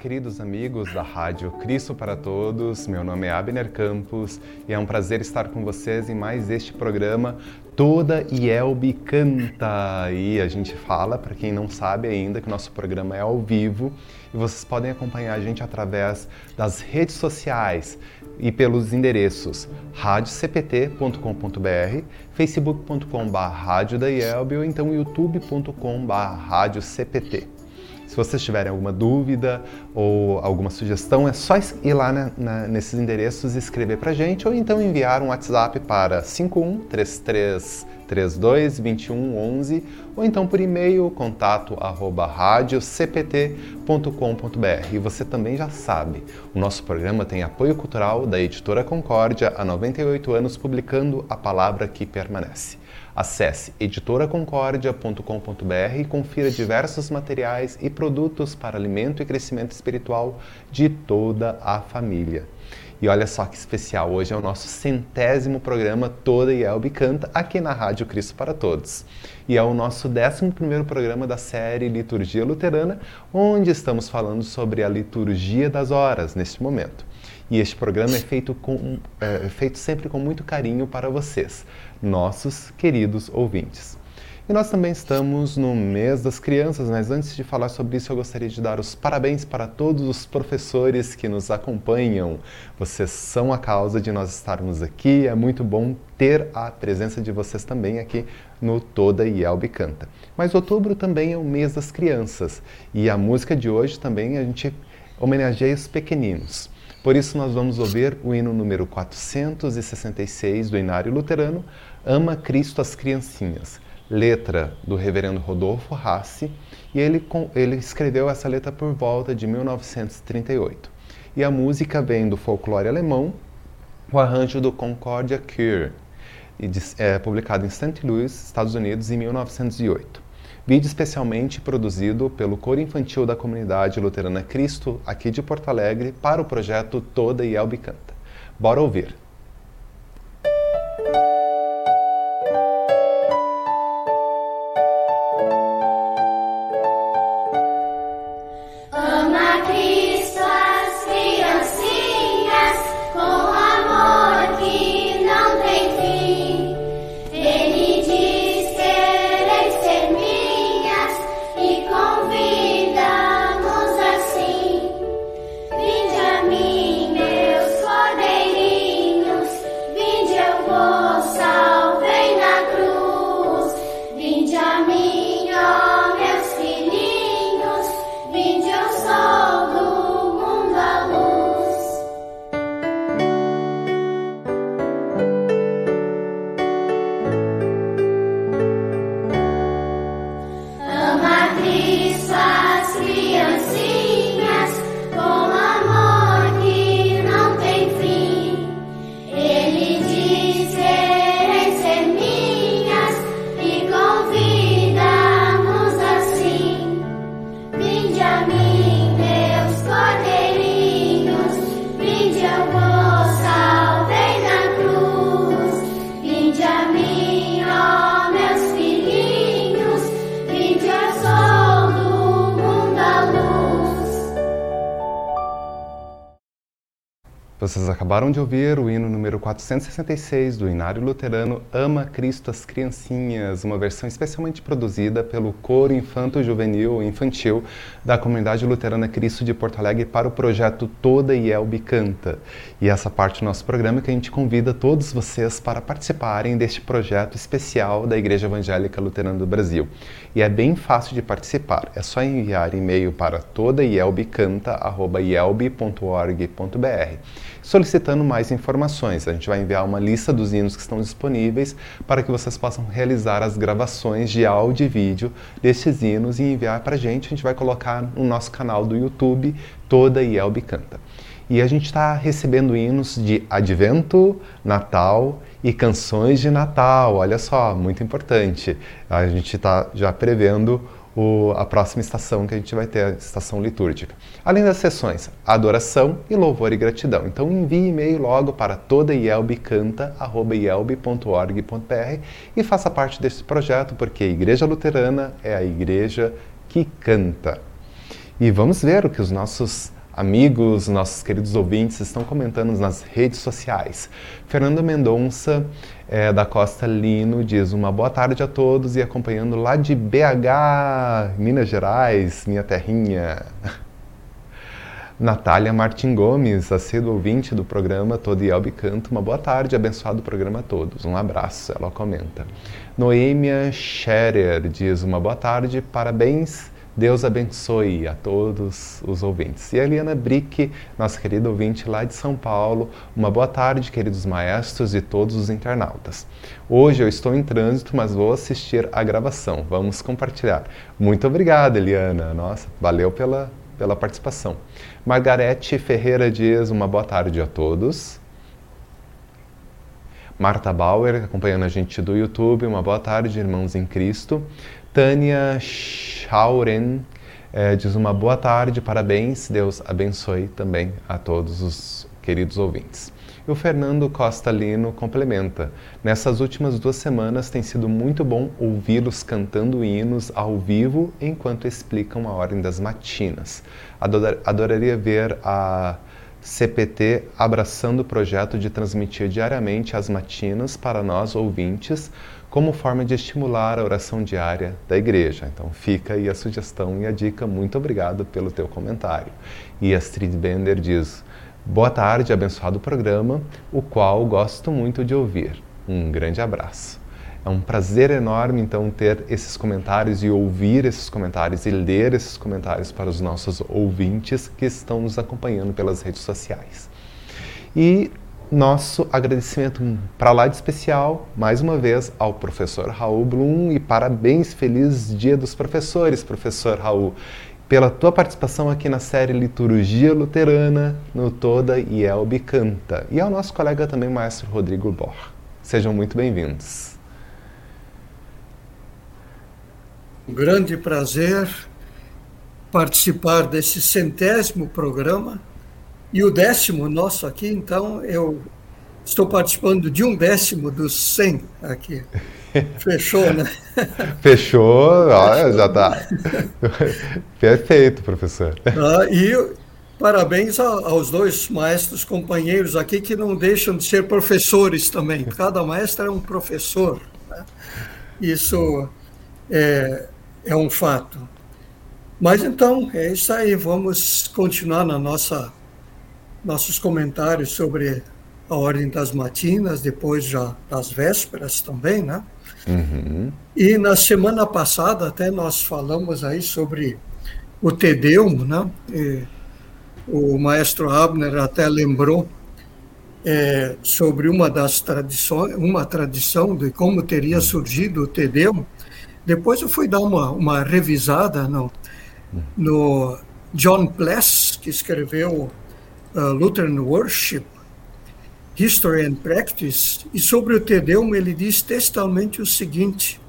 queridos amigos da Rádio Cristo para Todos. Meu nome é Abner Campos e é um prazer estar com vocês em mais este programa Toda Yelbe Canta. E a gente fala, para quem não sabe ainda, que nosso programa é ao vivo e vocês podem acompanhar a gente através das redes sociais e pelos endereços radiocpt.com.br, facebook.com.br ou então youtube.com.br vocês tiverem alguma dúvida ou alguma sugestão, é só ir lá na, nesses endereços e escrever para gente ou então enviar um WhatsApp para 5133322111 ou então por e-mail contato arroba. E você também já sabe, o nosso programa tem apoio cultural da Editora Concórdia há 98 anos publicando a palavra que permanece. Acesse editoraconcordia.com.br e confira diversos materiais e produtos para alimento e crescimento espiritual de toda a família. E olha só que especial, hoje é o nosso centésimo programa Toda Yelbe Canta aqui na Rádio Cristo para Todos. E é o nosso décimo primeiro programa da série Liturgia Luterana, onde estamos falando sobre a liturgia das horas neste momento. E este programa é feito, com, é, feito sempre com muito carinho para vocês, nossos queridos ouvintes. E nós também estamos no mês das crianças, mas antes de falar sobre isso, eu gostaria de dar os parabéns para todos os professores que nos acompanham. Vocês são a causa de nós estarmos aqui. É muito bom ter a presença de vocês também aqui no Toda Yelbe Canta. Mas outubro também é o mês das crianças e a música de hoje também a gente homenageia os pequeninos. Por isso, nós vamos ouvir o hino número 466 do Inário Luterano, Ama Cristo as Criancinhas, letra do reverendo Rodolfo Rassi, e ele, ele escreveu essa letra por volta de 1938. E a música vem do folclore alemão, o arranjo do Concordia Choir, é, publicado em St. Louis, Estados Unidos, em 1908. Vídeo especialmente produzido pelo Coro Infantil da Comunidade Luterana Cristo, aqui de Porto Alegre, para o projeto Toda e Elbe Canta. Bora ouvir! Vocês acabaram de ouvir o hino número 466 do Inário Luterano Ama Cristo as Criancinhas, uma versão especialmente produzida pelo Coro Infanto Juvenil Infantil da Comunidade Luterana Cristo de Porto Alegre para o projeto Toda Yelbe Canta. E essa parte do nosso programa que a gente convida todos vocês para participarem deste projeto especial da Igreja Evangélica Luterana do Brasil. E é bem fácil de participar, é só enviar e-mail para todayelbecanta.org.br solicitando mais informações. A gente vai enviar uma lista dos hinos que estão disponíveis para que vocês possam realizar as gravações de áudio e vídeo desses hinos e enviar para a gente. A gente vai colocar no nosso canal do YouTube toda Yelbe Canta. E a gente está recebendo hinos de Advento, Natal e canções de Natal. Olha só, muito importante. A gente está já prevendo o, a próxima estação que a gente vai ter, a estação litúrgica. Além das sessões adoração e louvor e gratidão. Então envie e-mail logo para todaielbecanta.org.br e faça parte desse projeto, porque a Igreja Luterana é a igreja que canta. E vamos ver o que os nossos amigos, nossos queridos ouvintes estão comentando nas redes sociais. Fernando Mendonça, é, da Costa Lino, diz uma boa tarde a todos e acompanhando lá de BH, Minas Gerais, minha terrinha. Natália Martin Gomes, assíduo ouvinte do programa Todo Yelbe Canto, uma boa tarde, abençoado programa a todos. Um abraço, ela comenta. Noêmia Scherer diz uma boa tarde, parabéns Deus abençoe a todos os ouvintes. E a Eliana Brick, nossa querida ouvinte lá de São Paulo, uma boa tarde, queridos maestros e todos os internautas. Hoje eu estou em trânsito, mas vou assistir a gravação. Vamos compartilhar. Muito obrigado, Eliana. Nossa, valeu pela, pela participação. Margarete Ferreira diz uma boa tarde a todos. Marta Bauer, acompanhando a gente do YouTube, uma boa tarde, irmãos em Cristo. Tânia Schauren é, diz uma boa tarde, parabéns, Deus abençoe também a todos os queridos ouvintes. E o Fernando Costa Lino complementa: Nessas últimas duas semanas tem sido muito bom ouvi-los cantando hinos ao vivo enquanto explicam a ordem das matinas. Ador adoraria ver a CPT abraçando o projeto de transmitir diariamente as matinas para nós ouvintes como forma de estimular a oração diária da igreja. Então fica aí a sugestão e a dica. Muito obrigado pelo teu comentário. E Astrid Bender diz: Boa tarde, abençoado programa, o qual gosto muito de ouvir. Um grande abraço. É um prazer enorme então ter esses comentários e ouvir esses comentários e ler esses comentários para os nossos ouvintes que estão nos acompanhando pelas redes sociais. E nosso agradecimento para lá de especial, mais uma vez, ao professor Raul Blum e parabéns, feliz Dia dos Professores, professor Raul, pela tua participação aqui na série Liturgia Luterana no Toda Elbe Canta e ao nosso colega também, maestro Rodrigo Bor. Sejam muito bem-vindos. Um grande prazer participar desse centésimo programa e o décimo nosso aqui, então, eu estou participando de um décimo dos 100 aqui. Fechou, né? Fechou, olha, já está. Perfeito, professor. Ah, e parabéns aos dois maestros companheiros aqui que não deixam de ser professores também. Cada maestro é um professor. Né? Isso é, é um fato. Mas então, é isso aí. Vamos continuar na nossa nossos comentários sobre a ordem das matinas, depois já das vésperas também, né? Uhum. E na semana passada até nós falamos aí sobre o Tedeum, né? E o maestro Abner até lembrou é, sobre uma das tradições, uma tradição de como teria uhum. surgido o Tedeum. Depois eu fui dar uma, uma revisada no, no John Pless, que escreveu uh, Lutheran Worship, History and Practice, e sobre o Te Deum ele diz textualmente o seguinte: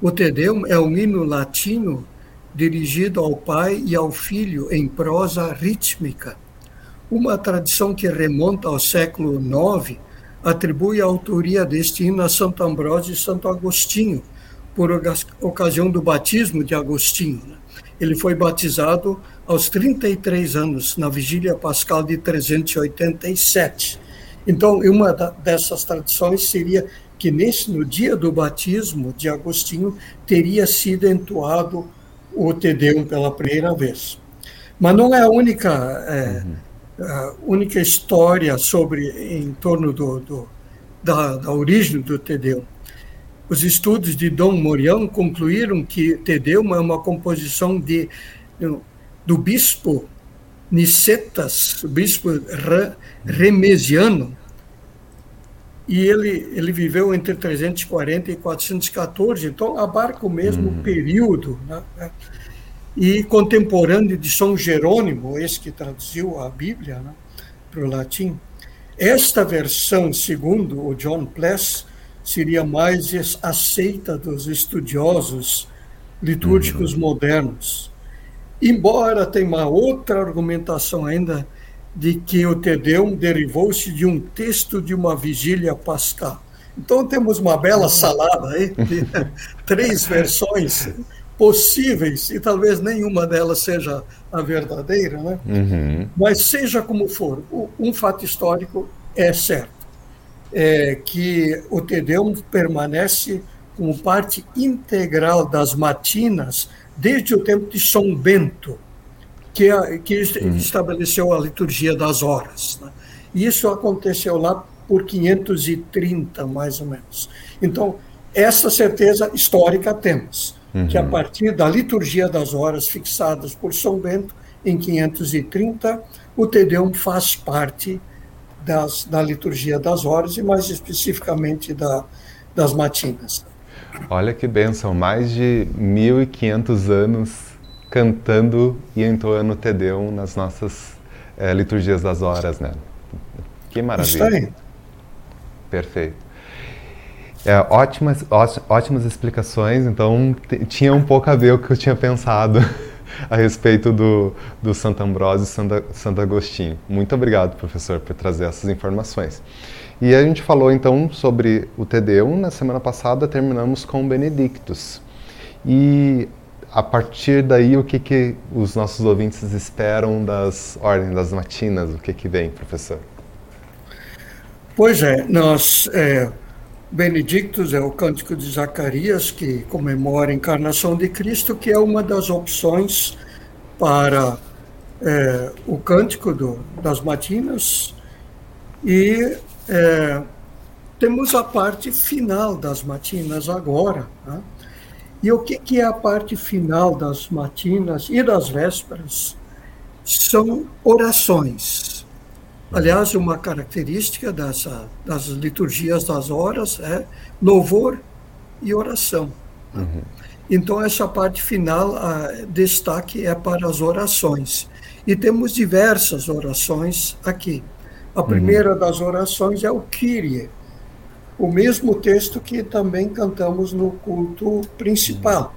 O Te Deum é um hino latino dirigido ao Pai e ao Filho em prosa rítmica. Uma tradição que remonta ao século IX atribui a autoria deste hino a Santo Ambrósio e Santo Agostinho, por ocasião do batismo de Agostinho. Né? Ele foi batizado aos 33 anos, na vigília pascal de 387. Então, uma dessas tradições seria que nesse, no dia do batismo de Agostinho teria sido entoado o Te Deum pela primeira vez. Mas não é a única, é, uhum. a única história sobre em torno do, do da, da, origem do Te Deum. Os estudos de Dom Morião concluíram que Te Deum é uma composição de do bispo Nicetas, o bispo remesiano, e ele, ele viveu entre 340 e 414, então abarca o mesmo uhum. período. Né? E contemporâneo de São Jerônimo, esse que traduziu a Bíblia né, para o latim. Esta versão, segundo o John Pless, seria mais aceita dos estudiosos litúrgicos uhum. modernos. Embora tenha uma outra argumentação ainda de que o Tedeum derivou-se de um texto de uma vigília pascal. Então temos uma bela salada aí, de três versões possíveis, e talvez nenhuma delas seja a verdadeira, né? Uhum. mas seja como for, um fato histórico é certo, é que o Tedeum permanece como parte integral das matinas desde o tempo de São Bento, que, que uhum. estabeleceu a liturgia das horas. Né? E isso aconteceu lá por 530, mais ou menos. Então, essa certeza histórica temos uhum. que a partir da liturgia das horas fixadas por São Bento, em 530, o Tedeum faz parte das, da liturgia das horas e mais especificamente da, das matinas. Olha que benção, mais de 1500 anos cantando e entoando o Tedeum nas nossas é, liturgias das horas, né? Que maravilha. Está aí. Perfeito. É, ótimas, ótimas explicações, então tinha um pouco a ver o que eu tinha pensado a respeito do, do Santo Ambrósio e Santo, Santo Agostinho. Muito obrigado, professor, por trazer essas informações. E a gente falou então sobre o Tedeum, na semana passada terminamos com o Benedictus. E a partir daí, o que, que os nossos ouvintes esperam das ordens das matinas? O que, que vem, professor? Pois é, nós é Benedictus é o cântico de Zacarias, que comemora a encarnação de Cristo, que é uma das opções para é, o cântico do, das matinas. E é, temos a parte final das matinas agora. Né? E o que, que é a parte final das matinas e das vésperas? São orações Aliás, uma característica dessa, das liturgias das horas é louvor e oração. Uhum. Então, essa parte final, destaque é para as orações. E temos diversas orações aqui. A primeira das orações é o Kyrie, o mesmo texto que também cantamos no culto principal.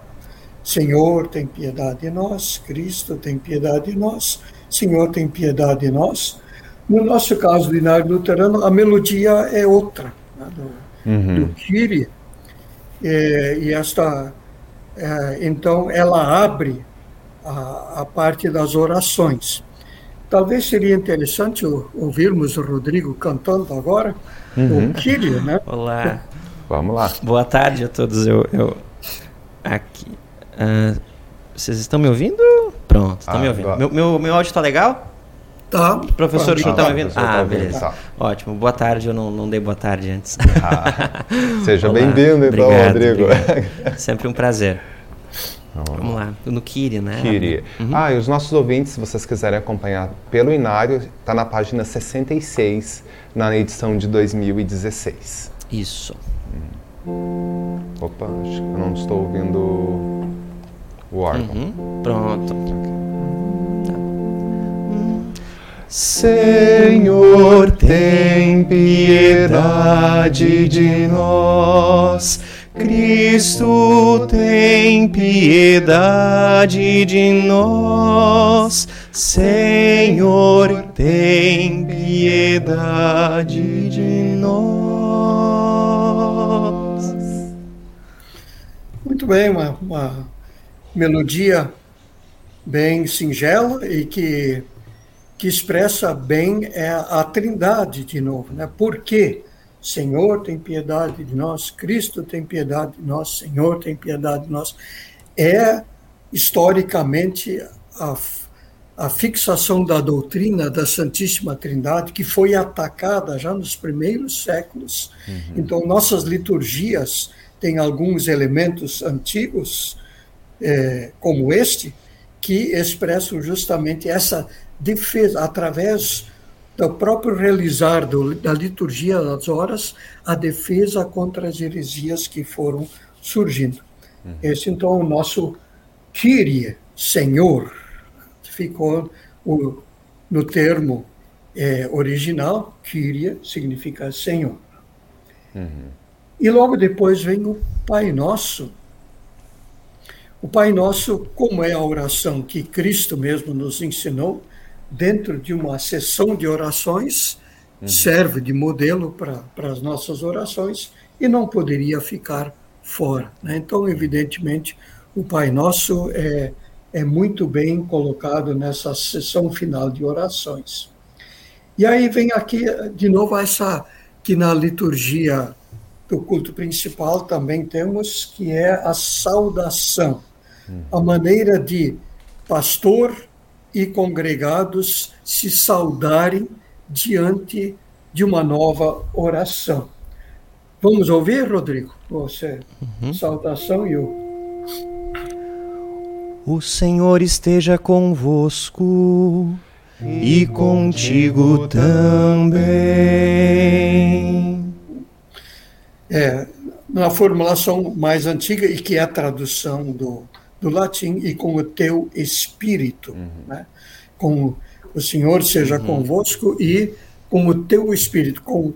Senhor, tem piedade de nós. Cristo, tem piedade de nós. Senhor, tem piedade de nós. No nosso caso, do Inário Luterano, a melodia é outra, né, do, uhum. do Kyrie. É, e esta, é, então, ela abre a, a, parte das orações. Talvez seria interessante ouvirmos o Rodrigo cantando agora, uhum. o Kyrie, né? Olá. Vamos lá. Boa tarde a todos. Eu, eu aqui. Uh, vocês estão me ouvindo? Pronto, estão ah, me ouvindo. Meu, meu, meu áudio está legal? Tá. Professor, o senhor está me ouvindo? Ah, tá beleza. Tá. Ótimo. Boa tarde, eu não, não dei boa tarde antes. Ah, seja bem-vindo, então, obrigado, Rodrigo. Obrigado. Sempre um prazer. Vamos lá, no Kiri, né? Kiri. Uhum. Ah, e os nossos ouvintes, se vocês quiserem acompanhar pelo Inário, está na página 66, na edição de 2016. Isso. Hum. Opa, acho que eu não estou ouvindo o órgão. Uhum. Pronto. Okay. Senhor, tem piedade de nós. Cristo, tem piedade de nós. Senhor, tem piedade de nós. Muito bem, uma, uma melodia bem singela e que que expressa bem é a trindade de novo, né? Por quê? Senhor tem piedade de nós, Cristo tem piedade de nós, Senhor tem piedade de nós. É historicamente a, a fixação da doutrina da Santíssima Trindade que foi atacada já nos primeiros séculos. Uhum. Então, nossas liturgias têm alguns elementos antigos, é, como este, que expressam justamente essa defesa, através do próprio realizar do, da liturgia das horas, a defesa contra as heresias que foram surgindo. Uhum. Esse, então, é o nosso Kyrie, Senhor, ficou o, no termo é, original, Kyrie significa Senhor. Uhum. E logo depois vem o Pai Nosso. O Pai Nosso, como é a oração que Cristo mesmo nos ensinou, dentro de uma sessão de orações, uhum. serve de modelo para as nossas orações e não poderia ficar fora. Né? Então, evidentemente, o Pai Nosso é, é muito bem colocado nessa sessão final de orações. E aí vem aqui de novo essa que na liturgia do culto principal também temos, que é a saudação, a maneira de pastor e congregados se saudarem diante de uma nova oração. Vamos ouvir, Rodrigo? Você, uhum. saudação e o. O Senhor esteja convosco e contigo também. É, na formulação mais antiga e que é a tradução do, do latim, e com o teu espírito, uhum. né? com o Senhor seja uhum. convosco e com o teu espírito, com,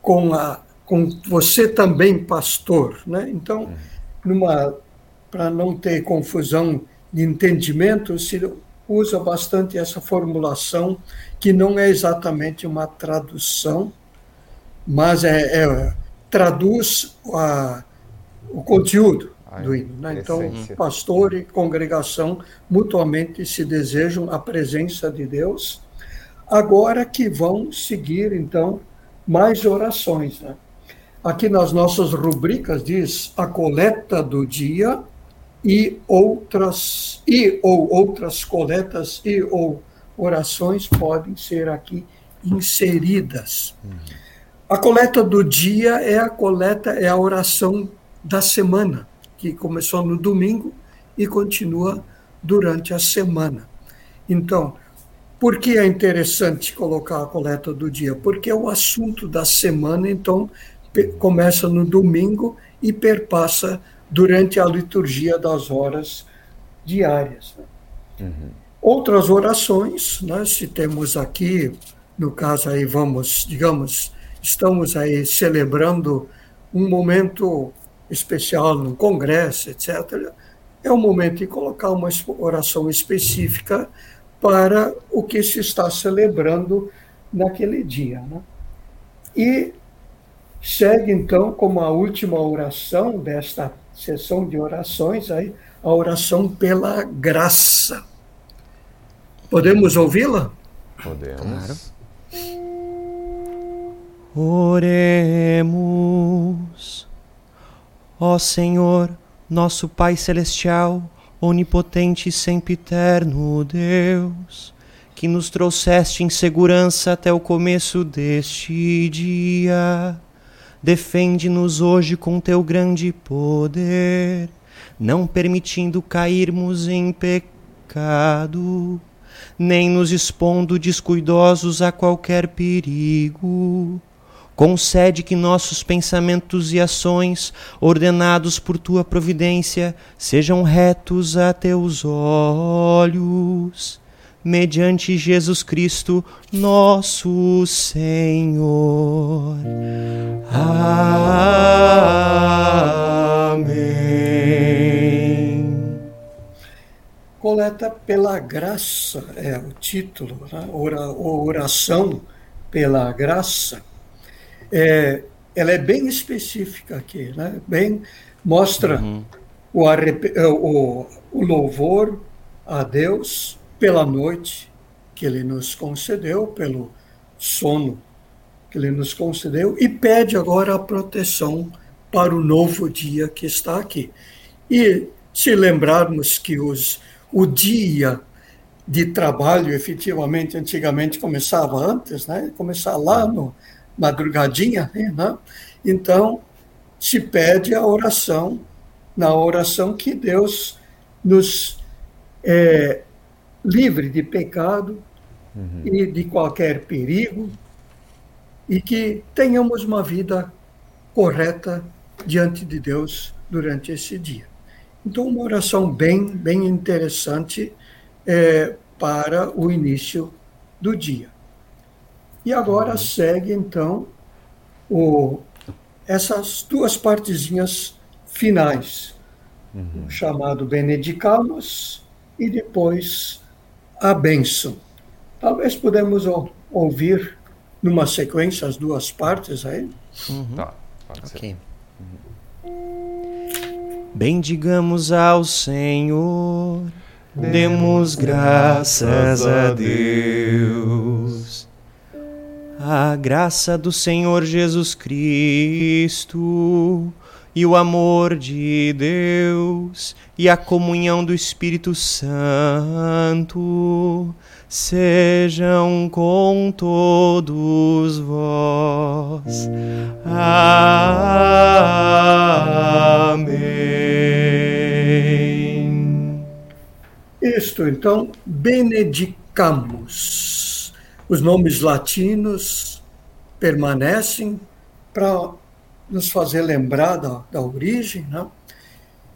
com, a, com você também, pastor. Né? Então, uhum. numa para não ter confusão de entendimento, se usa bastante essa formulação, que não é exatamente uma tradução, mas é, é traduz a, o conteúdo do hino. Né? Então, pastor e congregação mutuamente se desejam a presença de Deus, agora que vão seguir, então, mais orações. Né? Aqui nas nossas rubricas diz a coleta do dia, e outras e ou outras coletas e ou orações podem ser aqui inseridas. Uhum. A coleta do dia é a coleta é a oração da semana, que começou no domingo e continua durante a semana. Então, por que é interessante colocar a coleta do dia? Porque é o assunto da semana, então começa no domingo e perpassa durante a liturgia das horas diárias. Né? Uhum. Outras orações, né, se temos aqui, no caso aí vamos, digamos, estamos aí celebrando um momento especial no congresso, etc., é o momento de colocar uma oração específica para o que se está celebrando naquele dia. Né? E segue, então, como a última oração desta sessão de orações, aí, a oração pela graça. Podemos ouvi-la? Podemos. Claro. Oremos. Ó Senhor, nosso Pai Celestial, onipotente e sempre eterno Deus, que nos trouxeste em segurança até o começo deste dia Defende-nos hoje com teu grande poder, não permitindo cairmos em pecado, nem nos expondo descuidosos a qualquer perigo. Concede que nossos pensamentos e ações, ordenados por tua providência, sejam retos a teus olhos mediante Jesus Cristo, nosso Senhor. Amém. Coleta pela graça é o título, né? oração pela graça. É, ela é bem específica aqui, né? bem mostra uhum. o, o, o louvor a Deus pela noite que ele nos concedeu, pelo sono que ele nos concedeu, e pede agora a proteção para o novo dia que está aqui. E se lembrarmos que os, o dia de trabalho, efetivamente, antigamente começava antes, né? começar lá no madrugadinha, né? então se pede a oração, na oração que Deus nos é, livre de pecado uhum. e de qualquer perigo, e que tenhamos uma vida correta diante de Deus durante esse dia. Então, uma oração bem, bem interessante é, para o início do dia. E agora uhum. segue, então, o, essas duas partezinhas finais, uhum. chamado Benedicamus e depois a bênção. Talvez podemos ouvir numa sequência as duas partes aí. Uhum. Tá, pode ser. Bendigamos ao Senhor, demos graças a Deus. A graça do Senhor Jesus Cristo e o amor de Deus e a comunhão do Espírito Santo sejam com todos vós. Amém. Isto, então, benedicamus. Os nomes latinos permanecem para nos fazer lembrar da, da origem, né?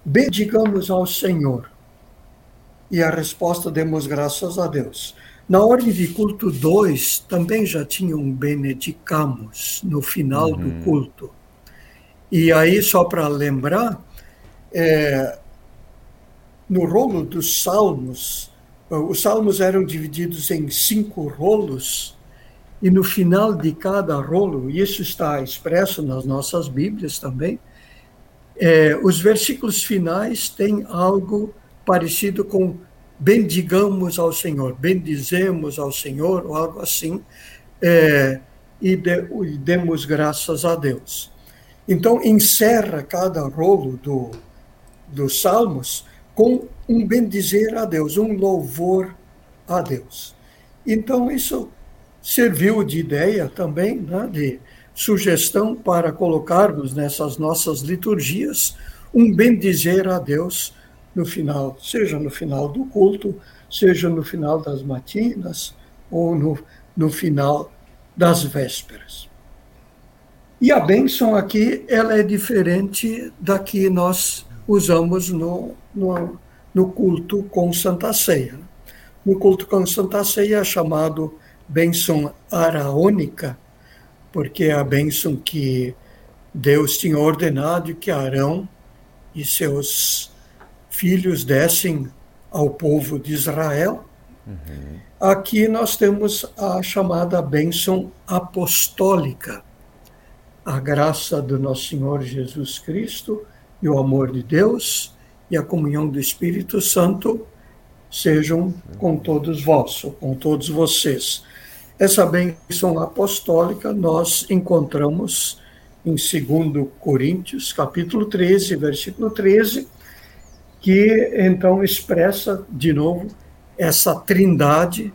bendigamos ao Senhor. E a resposta demos graças a Deus. Na ordem de culto 2, também já tinha um benedicamos no final uhum. do culto. E aí, só para lembrar, é, no rolo dos salmos, os salmos eram divididos em cinco rolos, e no final de cada rolo, e isso está expresso nas nossas Bíblias também, é, os versículos finais têm algo parecido com bendigamos ao Senhor, bendizemos ao Senhor, ou algo assim, é, e, de, e demos graças a Deus. Então, encerra cada rolo do, dos Salmos com um bendizer a Deus, um louvor a Deus. Então, isso serviu de ideia também, né, de sugestão para colocarmos nessas nossas liturgias um bendizer a Deus no final, seja no final do culto, seja no final das matinas ou no, no final das vésperas. E a bênção aqui, ela é diferente da que nós usamos no, no, no culto com Santa Ceia. No culto com Santa Ceia é chamado bênção araônica, porque é a bênção que Deus tinha ordenado que Arão e seus filhos dessem ao povo de Israel. Uhum. Aqui nós temos a chamada bênção apostólica. A graça do nosso Senhor Jesus Cristo e o amor de Deus e a comunhão do Espírito Santo sejam com todos vós, com todos vocês. Essa bênção apostólica nós encontramos em 2 Coríntios, capítulo 13, versículo 13, que então expressa de novo essa trindade,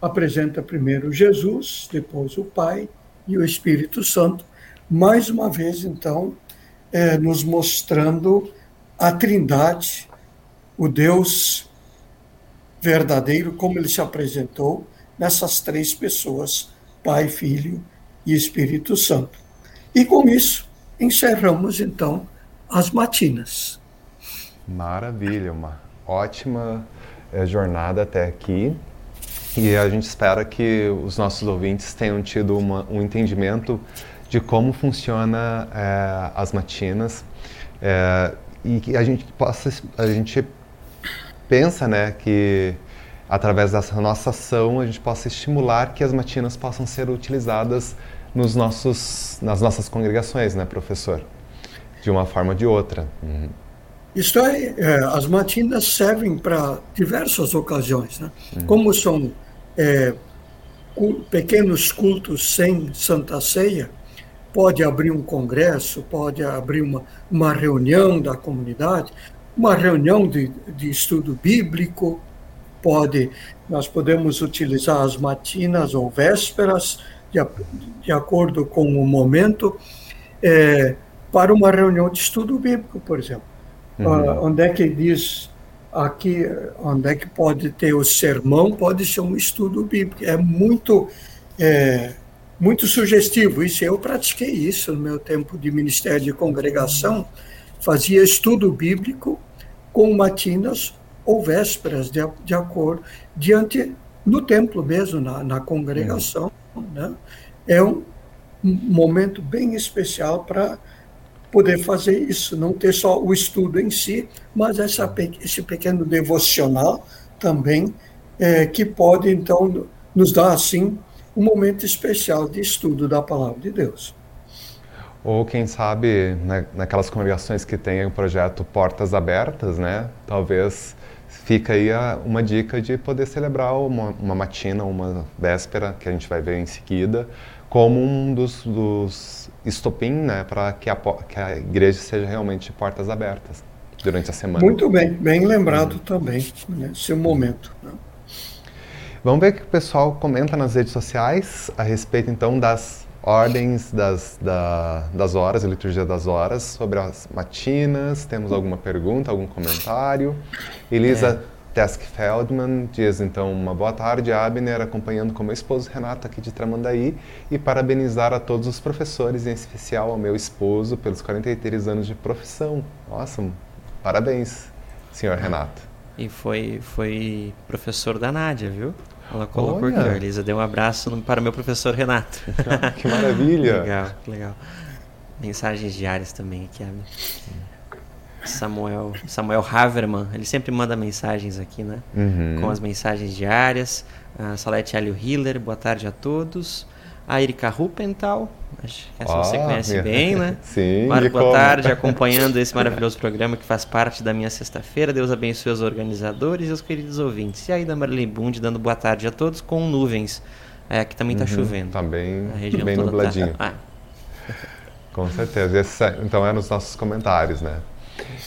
apresenta primeiro Jesus, depois o Pai e o Espírito Santo, mais uma vez então é, nos mostrando a trindade, o Deus verdadeiro, como ele se apresentou, nessas três pessoas, Pai, Filho e Espírito Santo. E com isso, encerramos então as matinas. Maravilha, uma ótima é, jornada até aqui. E a gente espera que os nossos ouvintes tenham tido uma, um entendimento de como funciona é, as matinas é, e que a gente possa a gente pensa né que através dessa nossa ação, a gente possa estimular que as matinas possam ser utilizadas nos nossos, nas nossas congregações, né, professor? De uma forma ou de outra. Uhum. Isto é, é, as matinas servem para diversas ocasiões, né? Uhum. Como são é, pequenos cultos sem Santa Ceia, pode abrir um congresso, pode abrir uma, uma reunião da comunidade, uma reunião de, de estudo bíblico, pode, nós podemos utilizar as matinas ou vésperas, de, de acordo com o momento, é, para uma reunião de estudo bíblico, por exemplo. Uhum. Uh, onde é que diz aqui, onde é que pode ter o sermão, pode ser um estudo bíblico. É muito, é, muito sugestivo isso. Eu pratiquei isso no meu tempo de ministério de congregação, fazia estudo bíblico com matinas ou vésperas, de, de acordo, diante, no templo mesmo, na, na congregação. Né? É um, momento bem especial para poder fazer isso, não ter só o estudo em si, mas essa, esse pequeno devocional também, é, que pode, então, nos dar, assim, um momento especial de estudo da palavra de Deus. Ou quem sabe né, naquelas congregações que tem o projeto Portas Abertas, né? Talvez fica aí a, uma dica de poder celebrar uma, uma matina, uma véspera, que a gente vai ver em seguida, como um dos, dos estopim, né? Para que a, que a igreja seja realmente portas abertas durante a semana. Muito bem, bem lembrado uhum. também nesse momento. Né? Vamos ver o que o pessoal comenta nas redes sociais a respeito então das ordens das, da, das horas, a liturgia das horas, sobre as matinas. Temos alguma pergunta, algum comentário? Elisa é. Tesk Feldman diz então uma boa tarde, Abner, acompanhando com meu esposo Renato aqui de Tramandaí e parabenizar a todos os professores, em especial ao meu esposo, pelos 43 anos de profissão. Nossa, parabéns, senhor Renato. E foi, foi professor da Nádia, viu? Ela colocou Olha. aqui, a Elisa deu um abraço para o meu professor Renato. que maravilha! legal, legal. Mensagens diárias também aqui, Abner. Samuel, Samuel Haverman, ele sempre manda mensagens aqui, né? Uhum. Com as mensagens diárias. A Salete Alio Hiller, boa tarde a todos. A Erika Rupental, acho que essa você conhece minha... bem, né? Sim. Mário, boa como? tarde, acompanhando esse maravilhoso programa que faz parte da minha sexta-feira. Deus abençoe os organizadores e os queridos ouvintes. E aí da Marilyn Bund, dando boa tarde a todos com nuvens. É, aqui também está uhum, chovendo. Tá bem, bem tá- nubladinho. Tá... Ah. Com certeza. Esse, então é nos nossos comentários, né?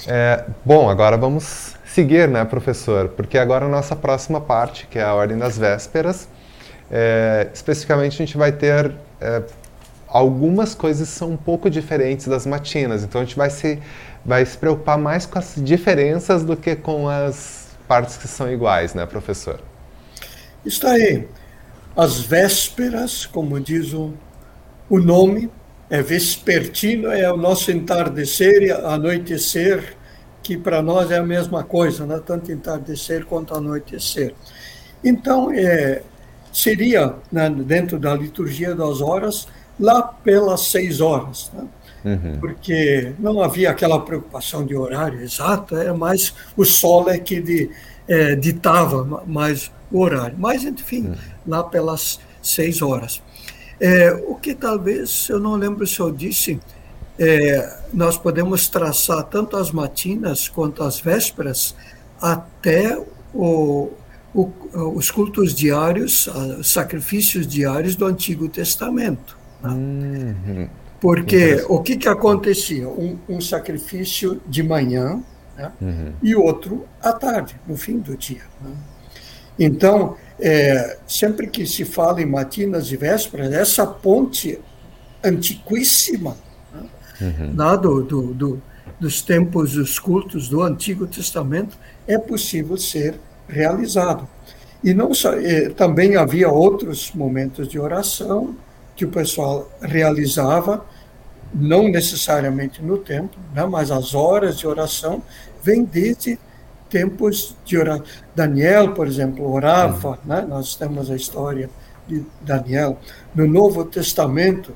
É, bom, agora vamos seguir, né, professor? Porque agora a nossa próxima parte, que é a Ordem das Vésperas, é, especificamente a gente vai ter é, algumas coisas são um pouco diferentes das matinas, então a gente vai se, vai se preocupar mais com as diferenças do que com as partes que são iguais, né, professor? Está aí. As vésperas, como diz o, o nome, é vespertino, é o nosso entardecer e anoitecer, que para nós é a mesma coisa, né? tanto entardecer quanto anoitecer. Então, é, seria, né, dentro da liturgia das horas, lá pelas seis horas, né? uhum. porque não havia aquela preocupação de horário exato, era mais o sol é que de, é, ditava mais o horário. Mas, enfim, uhum. lá pelas seis horas. É, o que talvez, eu não lembro se eu disse, é, nós podemos traçar tanto as matinas quanto as vésperas até o, o, os cultos diários, os sacrifícios diários do Antigo Testamento. Né? Uhum. Porque o que, que acontecia? Um, um sacrifício de manhã né? uhum. e outro à tarde, no fim do dia. Né? Então, é, sempre que se fala em matinas e vésperas, essa ponte antiquíssima, né, uhum. lá do, do, do, dos tempos dos cultos do Antigo Testamento, é possível ser realizado. E não só, é, também havia outros momentos de oração que o pessoal realizava, não necessariamente no templo, né, mas as horas de oração vêm desde tempos de oração. Daniel, por exemplo, orava, uhum. né? nós temos a história de Daniel. No Novo Testamento,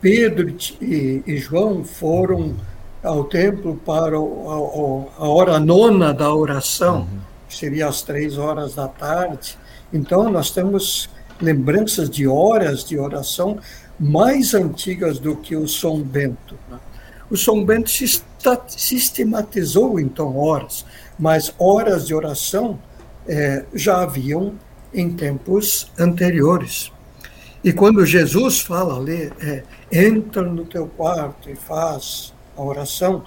Pedro e, e João foram ao templo para o, a, a, hora nona da oração, uhum. Que seria às três horas da tarde. Então, nós temos lembranças de horas de oração mais antigas do que o São Bento. Né? O São Bento sistematizou então horas, mas horas de oração é, já haviam em tempos anteriores. E quando Jesus fala ali, é, entra no teu quarto e faz a oração,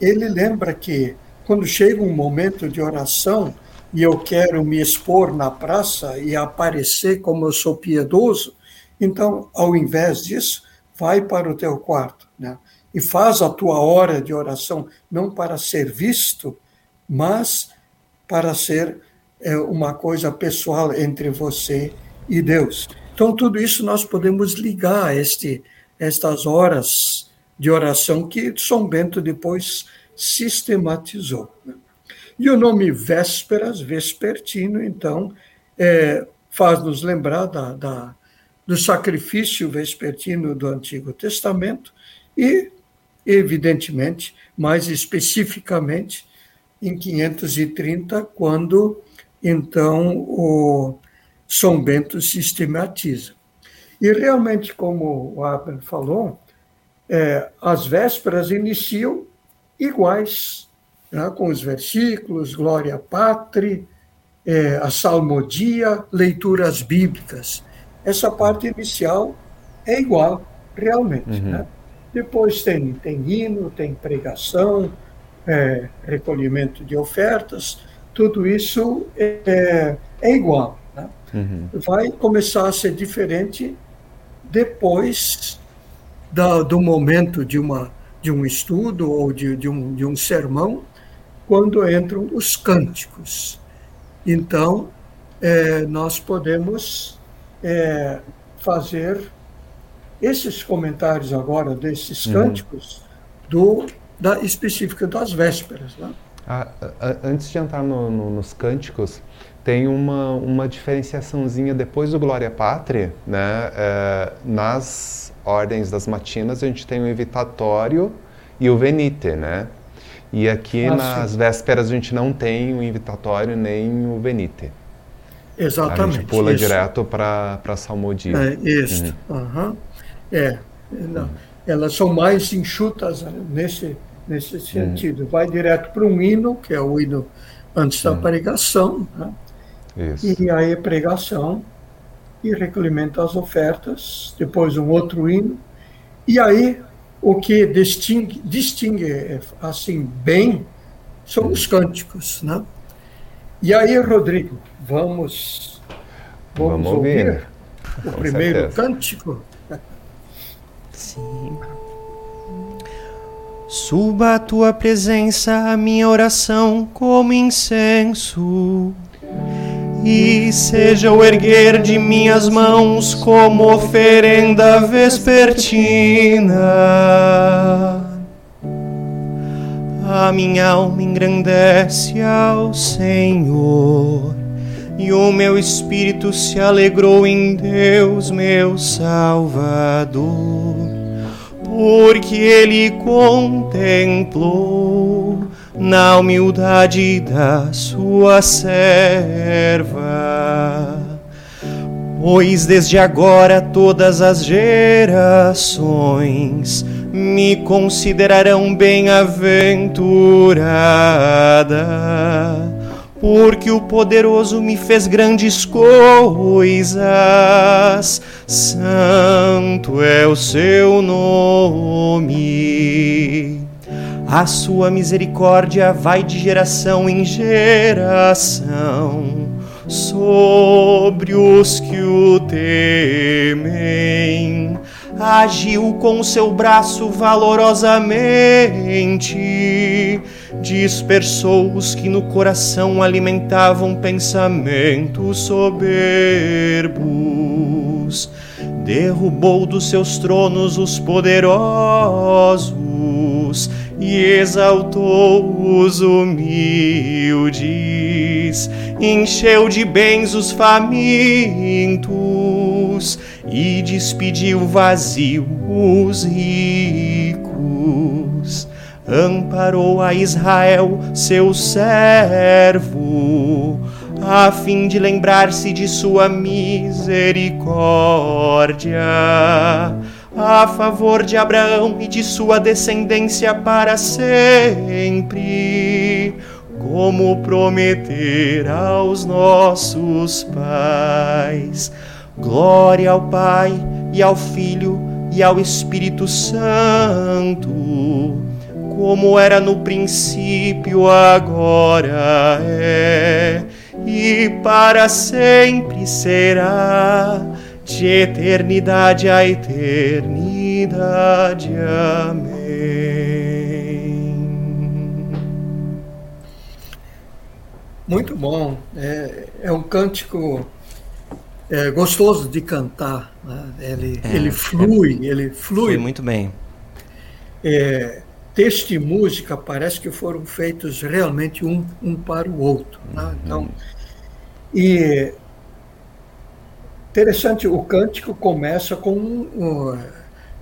ele lembra que quando chega um momento de oração e eu quero me expor na praça e aparecer como eu sou piedoso, então, ao invés disso, vai para o teu quarto, né? e faz a tua hora de oração não para ser visto, mas para ser é, uma coisa pessoal entre você e Deus. Então, tudo isso nós podemos ligar a este, estas horas de oração que São Bento depois sistematizou. Né? E o nome Vésperas, Vespertino, então, é, faz-nos lembrar da, da, do sacrifício vespertino do Antigo Testamento e evidentemente, mais especificamente em 530, quando então o São Bento sistematiza. E realmente, como o Abel falou, é, as vésperas iniciam iguais, né, com os versículos, Glória Patri, é, a salmodia, leituras bíblicas. Essa parte inicial é igual, realmente. Uhum. Né? Depois tem, tem hino, tem pregação, é, recolhimento de ofertas, tudo isso é, é igual. Né? Uhum. Vai começar a ser diferente depois da, do momento de, uma, de um estudo ou de, de, um, de um sermão, quando entram os cânticos. Então, é, nós podemos é, fazer esses comentários agora desses uhum. cânticos do, da específica das vésperas. Né? Ah, antes de entrar no, no, nos cânticos, tem uma, uma diferenciaçãozinha depois do Glória Pátria, né? É, nas ordens das matinas a gente tem o invitatório e o venite, né? E aqui nas vésperas a gente não tem o invitatório nem o venite. Exatamente. A gente pula isso. direto para a salmodia. É, isso. Uhum. Uhum. É. Uhum. Elas são mais enxutas né, nesse, nesse sentido. Uhum. Vai direto para um hino, que é o hino antes da uhum. pregação. Né? Isso. E aí pregação e recolhimento das ofertas, depois um outro hino. E aí o que distingue, distingue assim bem são os cânticos, né? E aí, Rodrigo, vamos vamos, vamos ouvir, ouvir o Com primeiro certeza. cântico. Sim. Suba a tua presença, a minha oração como incenso e seja o erguer de minhas mãos como oferenda vespertina. A minha alma engrandece ao Senhor, e o meu espírito se alegrou em Deus, meu Salvador, porque Ele contemplou na humildade da sua serva. Pois desde agora todas as gerações me considerarão bem-aventurada, porque o poderoso me fez grandes coisas, santo é o seu nome. A sua misericórdia vai de geração em geração sobre os que o temem. Agiu com seu braço valorosamente, dispersou os que no coração alimentavam pensamentos soberbos, derrubou dos seus tronos os poderosos e exaltou os humildes, encheu de bens os famintos e despediu vazio os ricos. Amparou a Israel, seu servo, a fim de lembrar-se de sua misericórdia a favor de Abraão e de sua descendência para sempre, como prometer aos nossos pais. Glória ao Pai e ao Filho e ao Espírito Santo, como era no princípio, agora é e para sempre será de eternidade a eternidade. Amém. Muito bom. É, é um cântico é, gostoso de cantar. Né? Ele, é, ele flui, é, ele flui. Flui muito bem. É, texto e música parece que foram feitos realmente um, um para o outro. Né? Uhum. Então, e Interessante, o cântico começa com,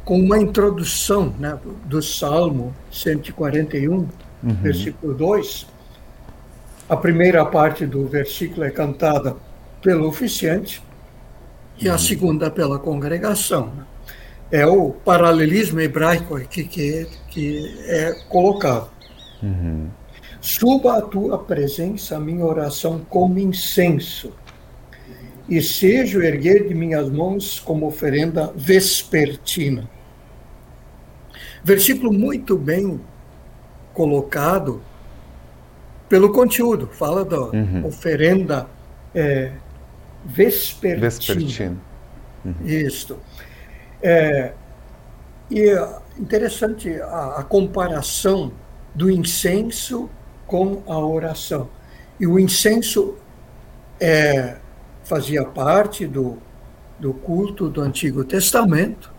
com uma introdução né, do Salmo 141, uhum. versículo 2. A primeira parte do versículo é cantada pelo oficiante e a uhum. segunda pela congregação. Né? é o paralelismo hebraico que, que, que é colocado. Uhum. Suba a tua presença, a minha oração, como incenso, e seja o erguer de minhas mãos como oferenda vespertina. Versículo muito bem colocado pelo conteúdo, fala da uhum. oferenda é, vespertina. Vespertina. Uhum. Isso. É, e é interessante a, a comparação do incenso com a oração. E o incenso é, fazia parte do, do culto do Antigo Testamento.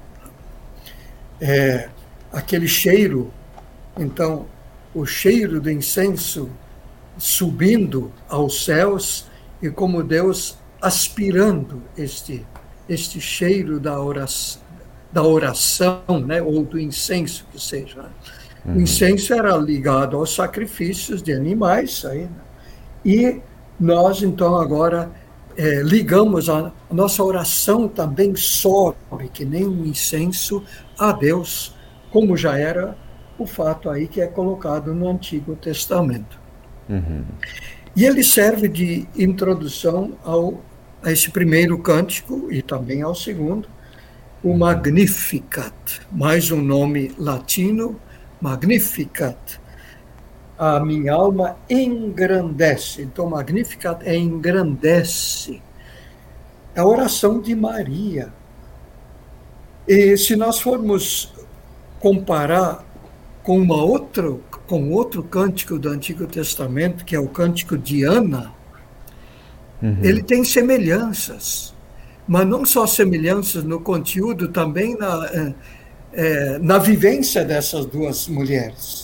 É, aquele cheiro, então, o cheiro do incenso subindo aos céus e como Deus aspirando este, este cheiro da oração, da oração, né, ou do incenso que seja. Né? Uhum. O incenso era ligado aos sacrifícios de animais, aí, né? e nós então agora é, ligamos a, a nossa oração também sobe, que nem um incenso, a Deus, como já era o fato aí que é colocado no Antigo Testamento. Uhum. E ele serve de introdução ao, a esse primeiro cântico e também ao segundo, o Magnificat, mais um nome latino, Magnificat. A minha alma engrandece. Então, Magnificat é engrandece. É a oração de Maria. E se nós formos comparar com uma outra, com outro cântico do Antigo Testamento, que é o cântico de Ana, uhum. ele tem semelhanças mas não só semelhanças no conteúdo, também na, é, na vivência dessas duas mulheres.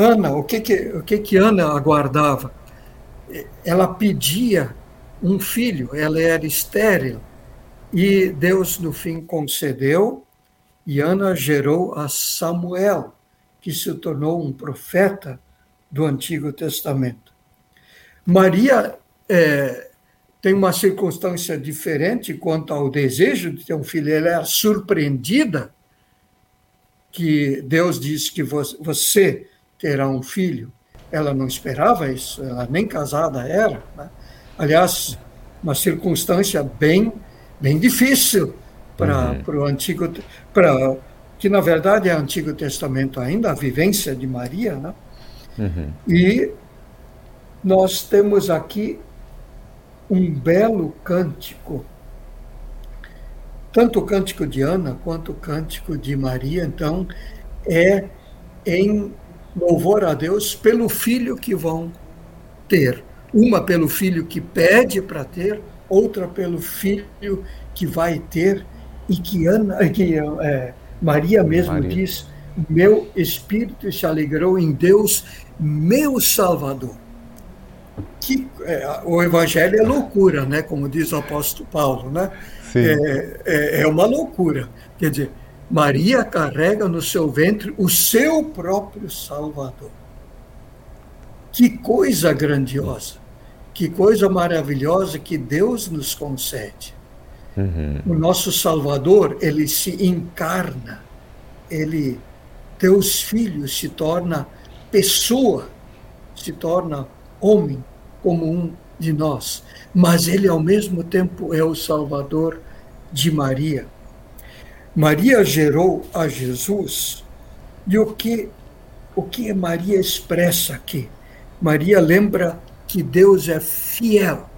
Ana, o que que, o que que Ana aguardava? Ela pedia um filho, ela era estéril, e Deus, no fim, concedeu, e Ana gerou a Samuel, que se tornou um profeta do Antigo Testamento. Maria é, tem uma circunstância diferente quanto ao desejo de ter um filho. Ela é surpreendida que Deus disse que você terá um filho. Ela não esperava isso, ela nem casada era. Né? Aliás, uma circunstância bem, bem difícil para uhum. o Antigo, para que na verdade é Antigo Testamento ainda, a vivência de Maria, né? Uhum. E nós temos aqui um belo cântico, tanto o cântico de Ana quanto o cântico de Maria, então, é em louvor a Deus pelo filho que vão ter. Uma pelo filho que pede para ter, outra pelo filho que vai ter, e que, Ana, que é, Maria mesmo Maria. diz: Meu espírito se alegrou em Deus, meu Salvador que é, o evangelho é loucura, né? Como diz o apóstolo Paulo, né? É, é, é, uma loucura. Quer dizer, Maria carrega no seu ventre o seu próprio Salvador. Que coisa grandiosa, que coisa maravilhosa que Deus nos concede. Uhum. O nosso Salvador, ele se encarna, ele, teus filhos, se torna pessoa, se torna homem, como um de nós, mas ele ao mesmo tempo é o Salvador de Maria. Maria gerou a Jesus e o que o que Maria expressa aqui? Maria lembra que Deus é fiel.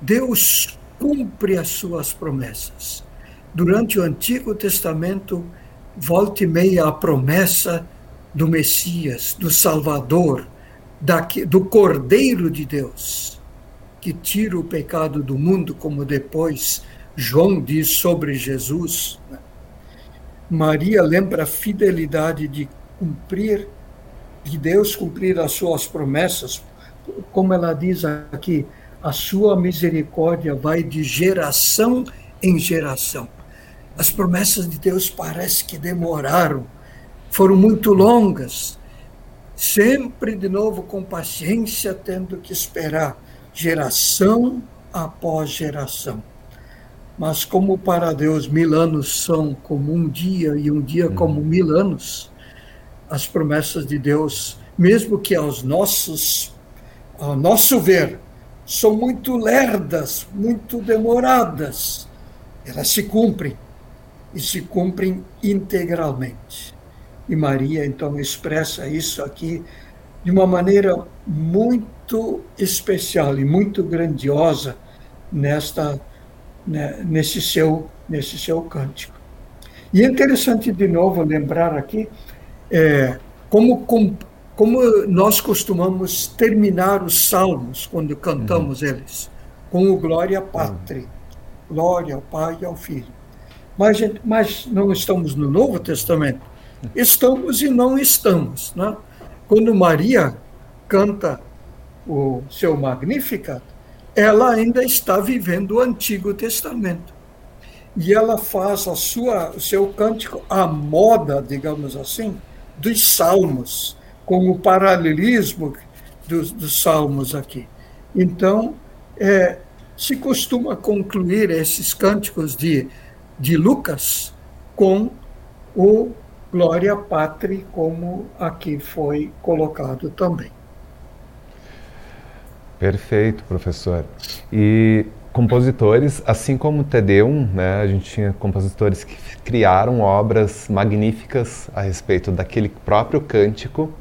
Deus cumpre as suas promessas. Durante o Antigo Testamento, volta e meia a promessa do Messias, do Salvador, daqui, do Cordeiro de Deus, que tira o pecado do mundo, como depois João diz sobre Jesus. Né? Maria lembra a fidelidade de cumprir, de Deus cumprir as suas promessas, como ela diz aqui, a sua misericórdia vai de geração em geração. As promessas de Deus parece que demoraram, foram muito longas, sempre de novo com paciência, tendo que esperar geração após geração. Mas como para Deus mil anos são como um dia e um dia como uhum. mil anos, as promessas de Deus, mesmo que aos nossos, ao nosso ver, são muito lerdas, muito demoradas, elas se cumprem e se cumprem integralmente. E Maria então expressa isso aqui de uma maneira muito especial e muito grandiosa nesta né, nesse seu nesse seu cântico. E é interessante de novo lembrar aqui é, como, como como nós costumamos terminar os salmos quando cantamos uhum. eles com o glória Patri, uhum. glória ao Pai e ao Filho. Mas, mas não estamos no Novo Testamento. Estamos e não estamos. Né? Quando Maria canta o seu Magnificat, ela ainda está vivendo o Antigo Testamento. E ela faz a sua, o seu cântico à moda, digamos assim, dos salmos, com o paralelismo dos, dos salmos aqui. Então, é, se costuma concluir esses cânticos de, de Lucas com o Glória Patri, como aqui foi colocado também. Perfeito, professor. E compositores, assim como o Tedeum, né, a gente tinha compositores que criaram obras magníficas a respeito daquele próprio cântico.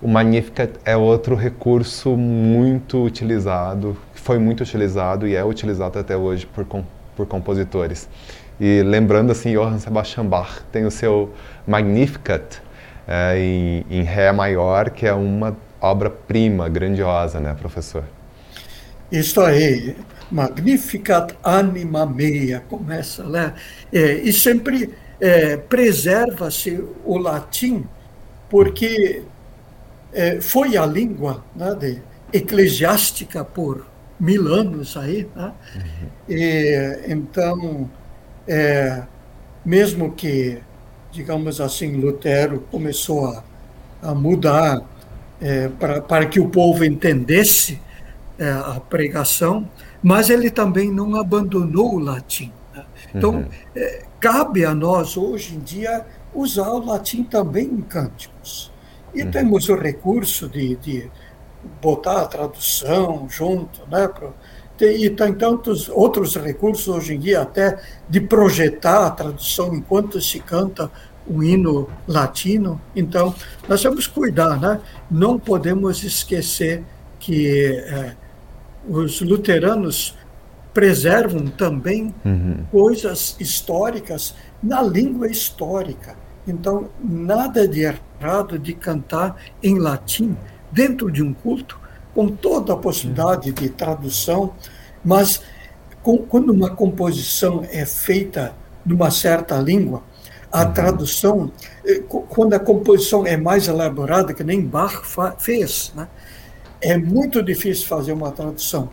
O Magnificat é outro recurso muito utilizado, foi muito utilizado e é utilizado até hoje por, por compositores. E lembrando assim, Johann Sebastian Bach tem o seu Magnificat é, em, em Ré maior, que é uma obra-prima grandiosa, né, professor? Isto aí, Magnificat anima mea, começa lá. É, e sempre é, preserva-se o latim, porque é, foi a língua né, de, eclesiástica por mil anos aí. Né? Uhum. E, então, é, mesmo que, digamos assim, Lutero começou a, a mudar é, para, para que o povo entendesse é, a pregação, mas ele também não abandonou o latim. Né? Então, uhum. é, cabe a nós, hoje em dia, usar o latim também em cânticos. E uhum. temos o recurso de, de botar a tradução junto, né? E tem tantos outros recursos hoje em dia, até de projetar a tradução enquanto se canta um hino latino. Então, nós temos que cuidar, né? Não podemos esquecer que é, os luteranos preservam também uhum. coisas históricas na língua histórica. Então, nada de errado de cantar em latim dentro de um culto, com toda a possibilidade de tradução, mas com, quando uma composição é feita numa certa língua, a uhum. tradução, eh, quando a composição é mais elaborada, que nem Bach fez, né? É muito difícil fazer uma tradução,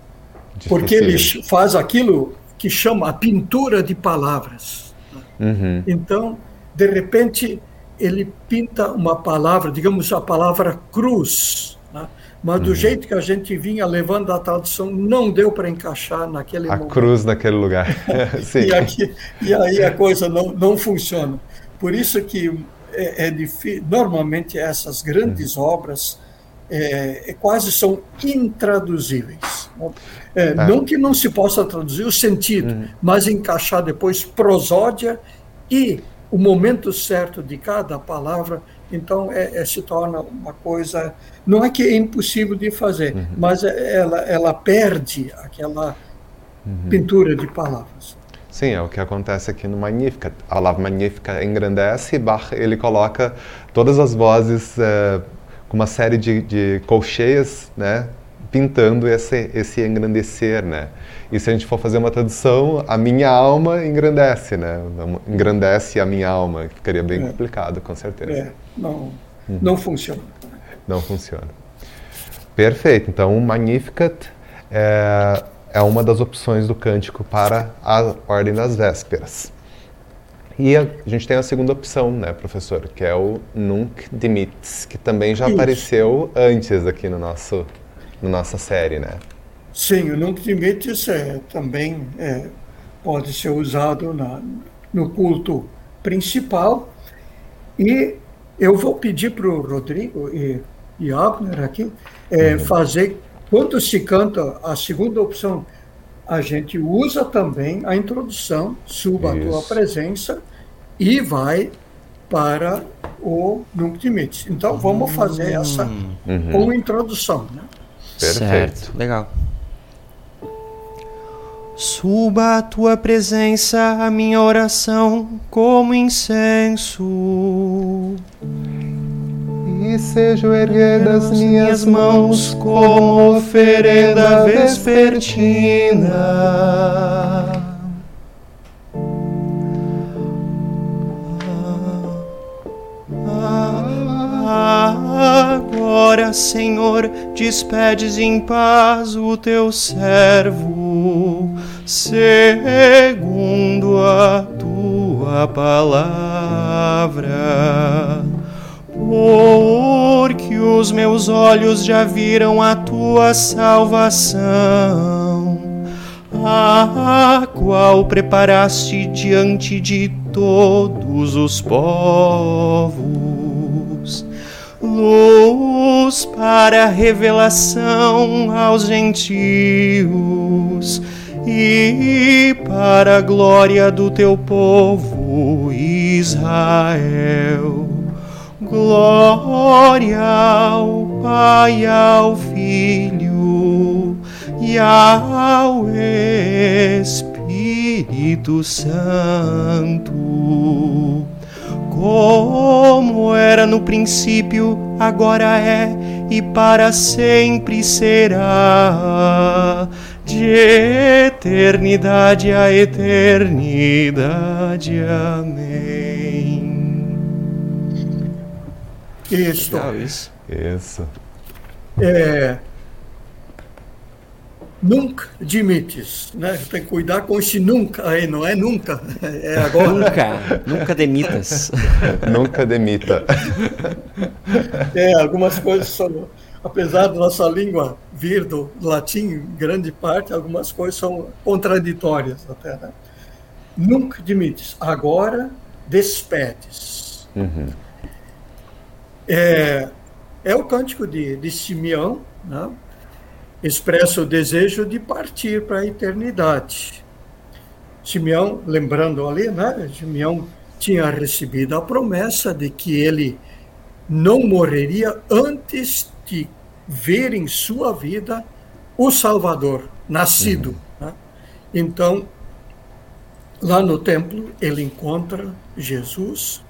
porque ele faz aquilo que chama a pintura de palavras. Uhum. Então, de repente, ele pinta uma palavra, digamos a palavra cruz, né? mas do uhum. jeito que a gente vinha levando a tradução, não deu para encaixar naquele a momento. cruz naquele lugar. e, aqui, e, aí a coisa não, não funciona. Por isso que é, é difícil, normalmente essas grandes uhum. obras é, é, quase são intraduzíveis. É, é, não que não se possa traduzir o sentido, uhum. mas encaixar depois prosódia e o momento certo de cada palavra, então é, é, se torna uma coisa. Não é que é impossível de fazer, uhum. mas é, ela, ela perde aquela uhum. pintura de palavras. Sim, é o que acontece aqui no Magnífica. A palavra Magnífica engrandece e Bach ele coloca todas as vozes é, com uma série de, de colcheias, né, pintando esse, esse engrandecer, né? E se a gente for fazer uma tradução, a minha alma engrandece, né? Engrandece a minha alma, ficaria bem é. complicado, com certeza. É, não, uhum. não funciona. Não funciona. Perfeito. Então, o Magnificat é, é uma das opções do cântico para a ordem das vésperas. E a, a gente tem a segunda opção, né, professor, que é o Nunc Dimittis, que também já Isso. apareceu antes aqui no nosso, no nossa série, né? Sim, o Nunc Dimittis é, também é, pode ser usado na, no culto principal. E eu vou pedir para o Rodrigo e, e Abner aqui é, uhum. fazer, quando se canta a segunda opção, a gente usa também a introdução, suba Isso. a tua presença, e vai para o Nunc Dimittis. Então vamos fazer essa uhum. com introdução. Né? Perfeito. Certo, legal. Suba a tua presença a minha oração como incenso. E sejam erguidas minhas mãos como oferenda vespertina. Agora, Senhor, despedes em paz o teu servo, segundo a tua palavra. Porque os meus olhos já viram a tua salvação, a qual preparaste diante de todos os povos luz para revelação aos gentios e para a glória do teu povo Israel. Glória ao Pai, ao Filho e ao Espírito Santo como era no princípio, agora é e para sempre será, de eternidade a eternidade. Amém. Isso. isso. Isso. É, nunca demites, né? Tem que cuidar com esse nunca aí, não é nunca, é agora. Nunca, nunca demitas. nunca demita. É, algumas coisas são, apesar da nossa língua vir do latim, grande parte, algumas coisas são contraditórias até, né? Nunca demites, agora despedes. Uhum. É, é o cântico de, de Simeão, né? Expressa o desejo de partir para a eternidade. Simeão, lembrando ali, né? Simeão tinha recebido a promessa de que ele não morreria antes de ver em sua vida o Salvador nascido. Uhum. Né? Então, lá no templo, ele encontra Jesus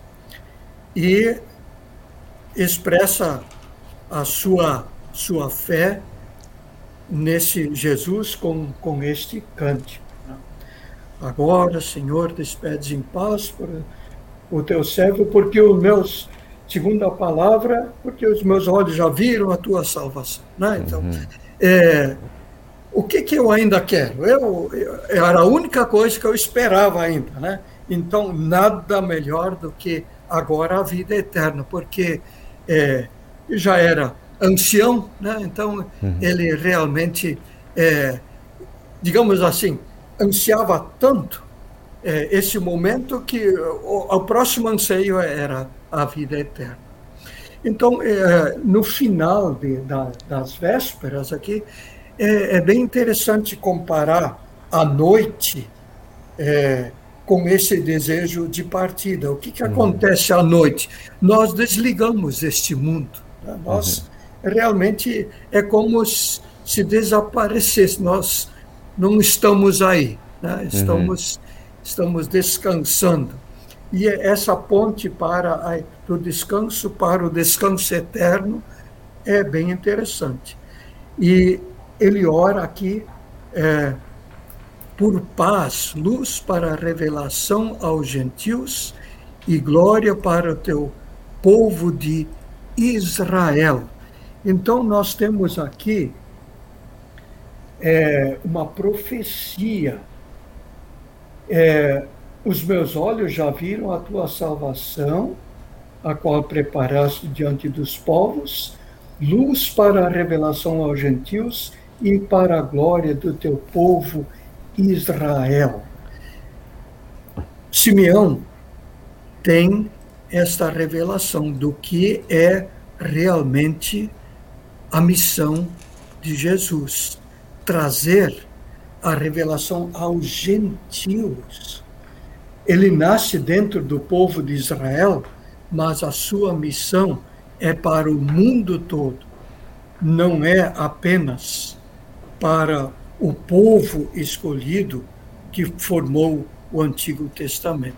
e expressa a sua, sua fé nesse Jesus com, com este cântico. Né? Agora, Senhor, despedes em paz por o teu servo, porque os meus, segundo a palavra, porque os meus olhos já viram a tua salvação. Né? Então, uhum. é, o que, que eu ainda quero? Eu, eu, era a única coisa que eu esperava ainda. Né? Então, nada melhor do que agora a vida eterna, porque é, já era ancião, né? então uhum. ele realmente, é, digamos assim, ansiava tanto é, esse momento que o, o, próximo anseio era a vida eterna. Então, é, no final de, da, das vésperas aqui, é, é, bem interessante comparar a noite é, com esse desejo de partida. O que, que uhum. acontece à noite? Nós desligamos este mundo. Né? Nós uhum realmente é como se desaparecesse. Nós não estamos aí, né? estamos, uhum. estamos descansando. E essa ponte para do descanso para o descanso eterno é bem interessante. E ele ora aqui é, por paz, luz para a revelação aos gentios e glória para o teu povo de Israel. Então, nós temos aqui é, uma profecia. É, os meus olhos já viram a tua salvação, a qual preparaste diante dos povos, luz para a revelação aos gentios e para a glória do teu povo Israel. Simeão tem esta revelação do que é realmente a missão de Jesus trazer a revelação aos gentios. Ele nasce dentro do povo de Israel, mas a sua missão é para o mundo todo. Não é apenas para o povo escolhido que formou o Antigo Testamento.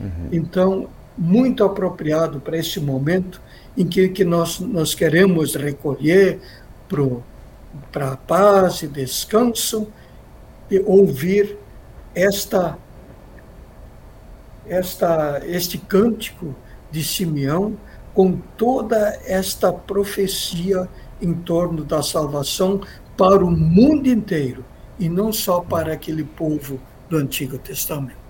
Uhum. Então, muito apropriado para esse momento em que, que nós, nós queremos recolher para paz e descanso e ouvir esta, esta, este cântico de Simeão com toda esta profecia em torno da salvação para o mundo inteiro e não só para aquele povo do Antigo Testamento.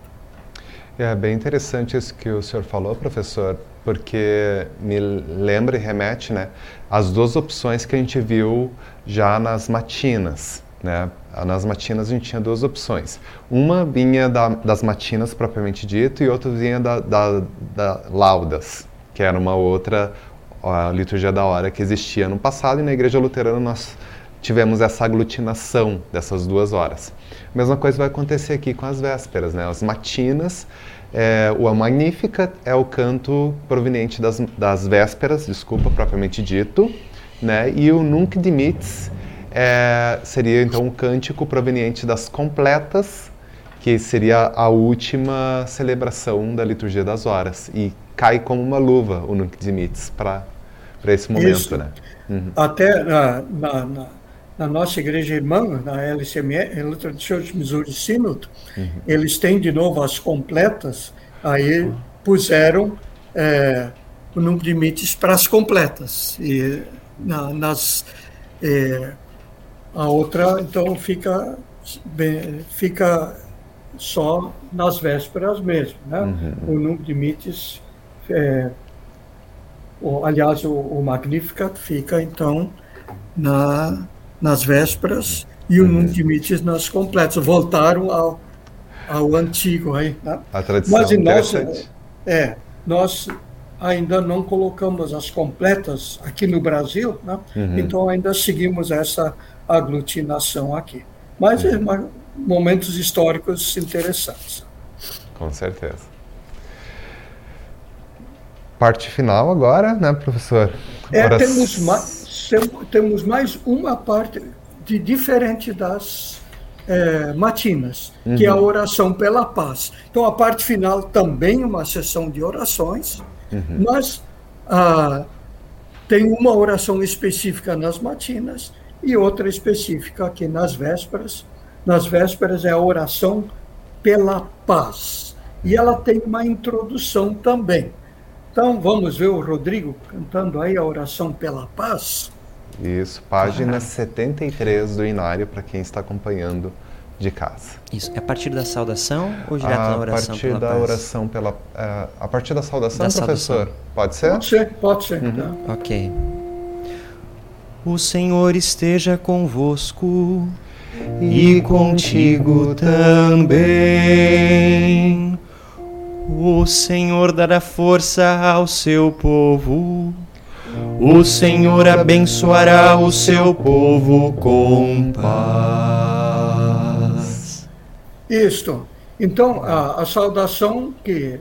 É bem interessante isso que o senhor falou, professor, porque me lembra e remete né, as duas opções que a gente viu já nas matinas. Né? Nas matinas a gente tinha duas opções. Uma vinha da, das matinas propriamente dito e outra vinha da, da, da laudas, que era uma outra liturgia da hora que existia no passado e na igreja luterana nós tivemos essa aglutinação dessas duas horas. A mesma coisa vai acontecer aqui com as vésperas, né? As matinas, é, o Magnífica é o canto proveniente das, das vésperas, desculpa, propriamente dito, né? E o Nunc Dimittis é, seria então um cântico proveniente das completas, que seria a última celebração da liturgia das horas. E cai como uma luva o Nunc Dimittis para esse momento, Isso. né? Uhum. Até na, na, na, na, nossa igreja irmã, na LCME, Lutheran Church Missouri Synod, uhum. eles têm de novo as completas, aí puseram é, o Nunc Dimittis para as completas. E na, nas é, a outra, então, fica, fica só nas vésperas mesmo. Né? Uhum. O Nunc Dimittis, é, o, aliás, o, o Magnificat fica, então, na, nas vésperas e o uhum. Nunc Dimittis nas completas. Voltaram ao, ao antigo aí. Né? A tradição Mas, nós, é, nós ainda não colocamos as completas aqui no Brasil, né? Uhum. então ainda seguimos essa aglutinação aqui. Mas é momentos históricos interessantes. Com certeza. Parte final agora, né, professor? É, temos, mais, temos mais uma parte de diferente das é, matinas, uhum. que é a uhum. oração pela paz. Então, a parte final também é uma sessão de orações, uhum. mas ah, tem uma oração específica nas matinas e outra específica aqui nas vésperas. Nas vésperas é a oração pela paz. E ela tem uma introdução também. Então vamos ver o Rodrigo cantando aí a oração pela paz. Isso, página ah. 73 do Inário, para quem está acompanhando de casa. Isso, é a partir da saudação ou direto a na oração pela da paz? oração pela uh, A partir da saudação, da professor? Saudação. Pode ser? Pode ser, pode ser. Uhum. Tá. Ok. O Senhor esteja convosco e contigo também. O Senhor dará força ao seu povo. O Senhor abençoará o seu povo com paz. Isto. Então, a, a saudação que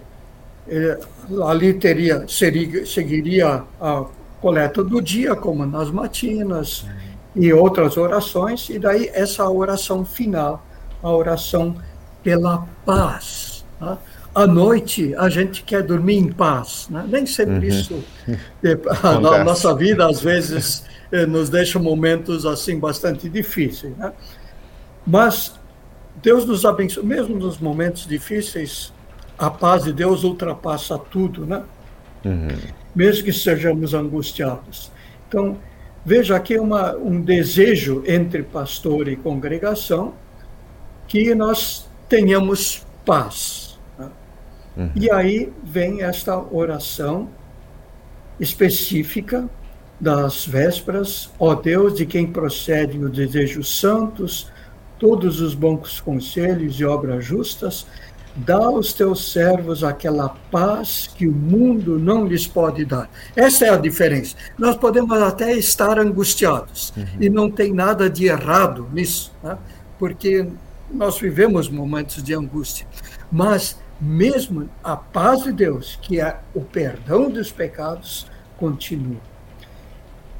eh, ali teria, seria, seguiria a coleta do dia, como nas matinas e outras orações, e daí essa oração final, a oração pela paz. Né? À noite a gente quer dormir em paz, né? nem sempre uhum. isso. A nossa vida às vezes eh, nos deixa momentos assim bastante difíceis, né? Mas Deus nos abençoe, mesmo nos momentos difíceis, a paz de Deus ultrapassa tudo, né? Uhum mesmo que sejamos angustiados. Então, veja aqui uma, um desejo entre pastor e congregação que nós tenhamos paz. Uhum. E aí vem esta oração específica das vésperas, ó Deus, de quem procedem os desejos santos, todos os bons conselhos e obras justas, dá aos teus servos aquela paz que o mundo não lhes pode dar. Essa é a diferença. Nós podemos até estar angustiados, uhum. e não tem nada de errado nisso, né? porque nós vivemos momentos de angústia. Mas mesmo a paz de Deus, que é o perdão dos pecados, continua.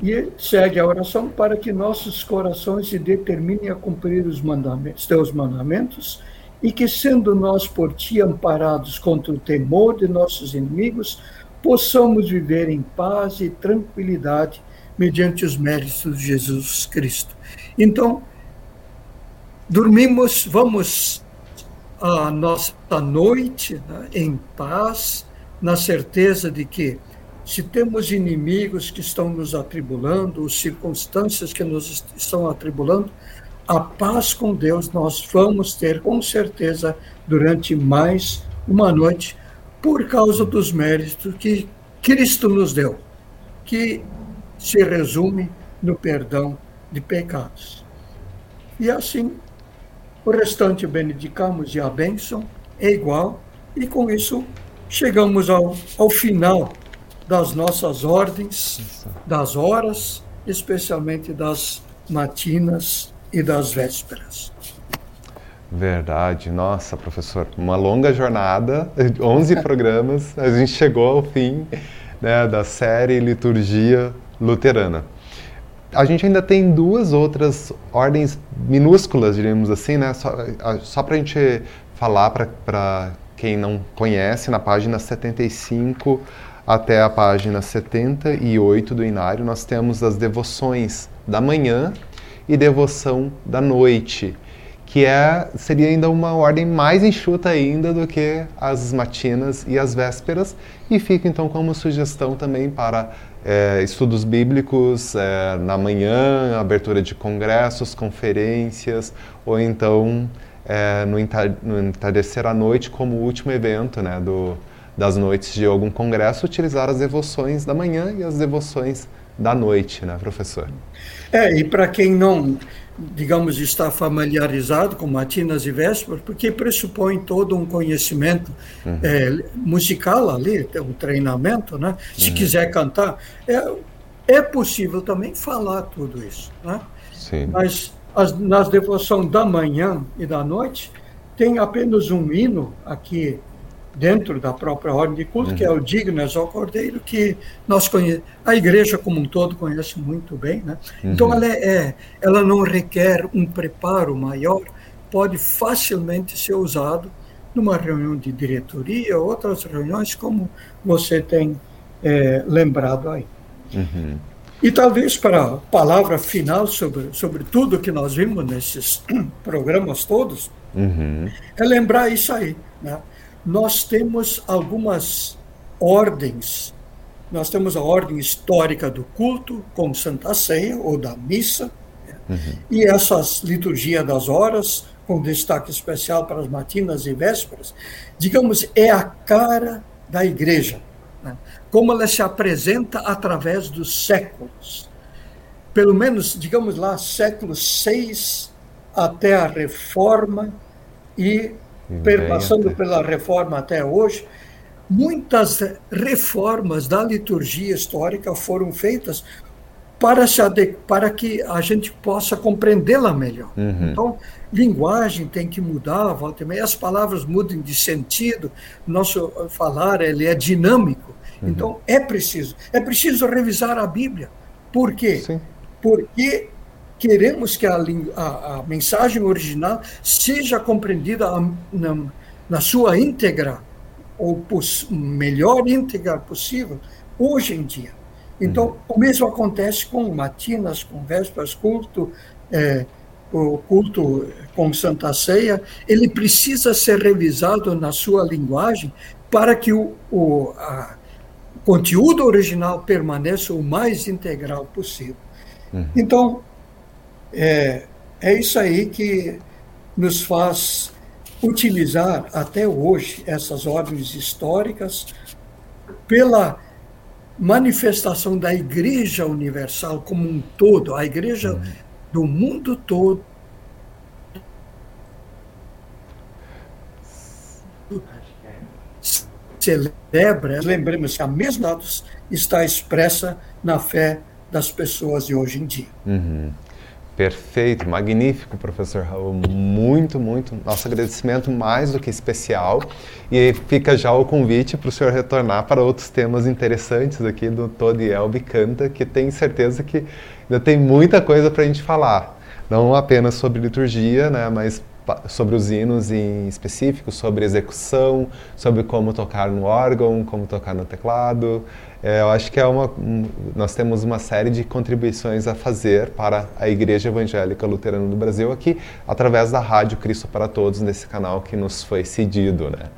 E segue a oração para que nossos corações se determinem a cumprir os mandamentos, teus mandamentos, e que, sendo nós por ti amparados contra o temor de nossos inimigos, possamos viver em paz e tranquilidade mediante os méritos de Jesus Cristo. Então, dormimos, vamos a nossa noite né, em paz, na certeza de que, se temos inimigos que estão nos atribulando, ou circunstâncias que nos estão atribulando, a paz com Deus nós vamos ter com certeza durante mais uma noite, por causa dos méritos que Cristo nos deu, que se resume no perdão de pecados. E assim, o restante benedicamos e a bênção é igual, e com isso chegamos ao, ao final das nossas ordens, das horas, especialmente das matinas e das vésperas. Verdade, nossa, professor, uma longa jornada, 11 programas, a gente chegou ao fim né, da série Liturgia Luterana. A gente ainda tem duas outras ordens minúsculas, diríamos assim, né? Só, só para a gente falar para quem não conhece, na página 75 até a página 78 do Inário, nós temos as devoções da manhã e devoção da noite, que é, seria ainda uma ordem mais enxuta ainda do que as matinas e as vésperas, e fica então como sugestão também para é, estudos bíblicos é, na manhã, abertura de congressos, conferências, ou então é, no, entardecer à noite como último evento né, do, das noites de algum congresso, utilizar as devoções da manhã e as devoções da noite, né, professor? É, e para quem não, digamos, está familiarizado com matinas e vésperas, porque pressupõe todo um conhecimento uhum. é, musical ali, um treinamento, né? Se uhum. quiser cantar, é, é possível também falar tudo isso, né? Sim. Mas as, nas devoções da manhã e da noite, tem apenas um hino aqui dentro da própria ordem de culto, uhum. que é o uhum. Dignas ao Cordeiro, que nós a igreja como um todo conhece muito bem. Né? Uhum. Então, ela, é, é, ela não requer um preparo maior, pode facilmente ser usado numa reunião de diretoria, outras reuniões, como você tem é, lembrado aí. Uhum. E talvez para a palavra final sobre, sobre tudo que nós vimos nesses programas todos, uhum. é lembrar isso aí. Né? Nós temos algumas ordens. Nós temos a ordem histórica do culto, como Santa Ceia ou da missa, uhum. e essas liturgia das horas, com destaque especial para as matinas e vésperas, digamos, é a cara da igreja, né? como ela se apresenta através dos séculos. Pelo menos, digamos lá, séculos seis até a reforma e passando pela reforma até hoje, muitas reformas da liturgia histórica foram feitas para, se para que a gente possa compreendê-la melhor. Uhum. Então, linguagem tem que mudar, volta e as palavras mudam de sentido, nosso falar ele é dinâmico. Uhum. Então, é preciso. É preciso revisar a Bíblia. Por quê? Sim. Porque queremos que a, a, a mensagem original seja compreendida na, na sua íntegra, ou melhor íntegra possível, hoje em dia. Então, uhum. o mesmo acontece com matinas, com vésperas, culto, é, o culto com Santa Ceia, ele precisa ser revisado na sua linguagem para que o, o conteúdo original permaneça o mais integral possível. Uhum. Então, é, é isso aí que nos faz utilizar até hoje essas ordens históricas pela manifestação da Igreja Universal como um todo, a Igreja uhum. do mundo todo. celebra, lembremos que a mesma dados está expressa na fé das pessoas de hoje em dia. Uhum. Perfeito, magnífico, professor Raul. Muito, muito. Nosso agradecimento mais do que especial. E fica já o convite para o senhor retornar para outros temas interessantes aqui do Todo Elbe Canta, que tenho certeza que ainda tem muita coisa para a gente falar. Não apenas sobre liturgia, né, mas sobre os hinos em específico, sobre execução, sobre como tocar no órgão, como tocar no teclado. É, eu acho que é uma, um, nós temos uma série de contribuições a fazer para a Igreja Evangélica Luterana do Brasil aqui, através da Rádio Cristo para Todos, nesse canal que nos foi cedido. Né?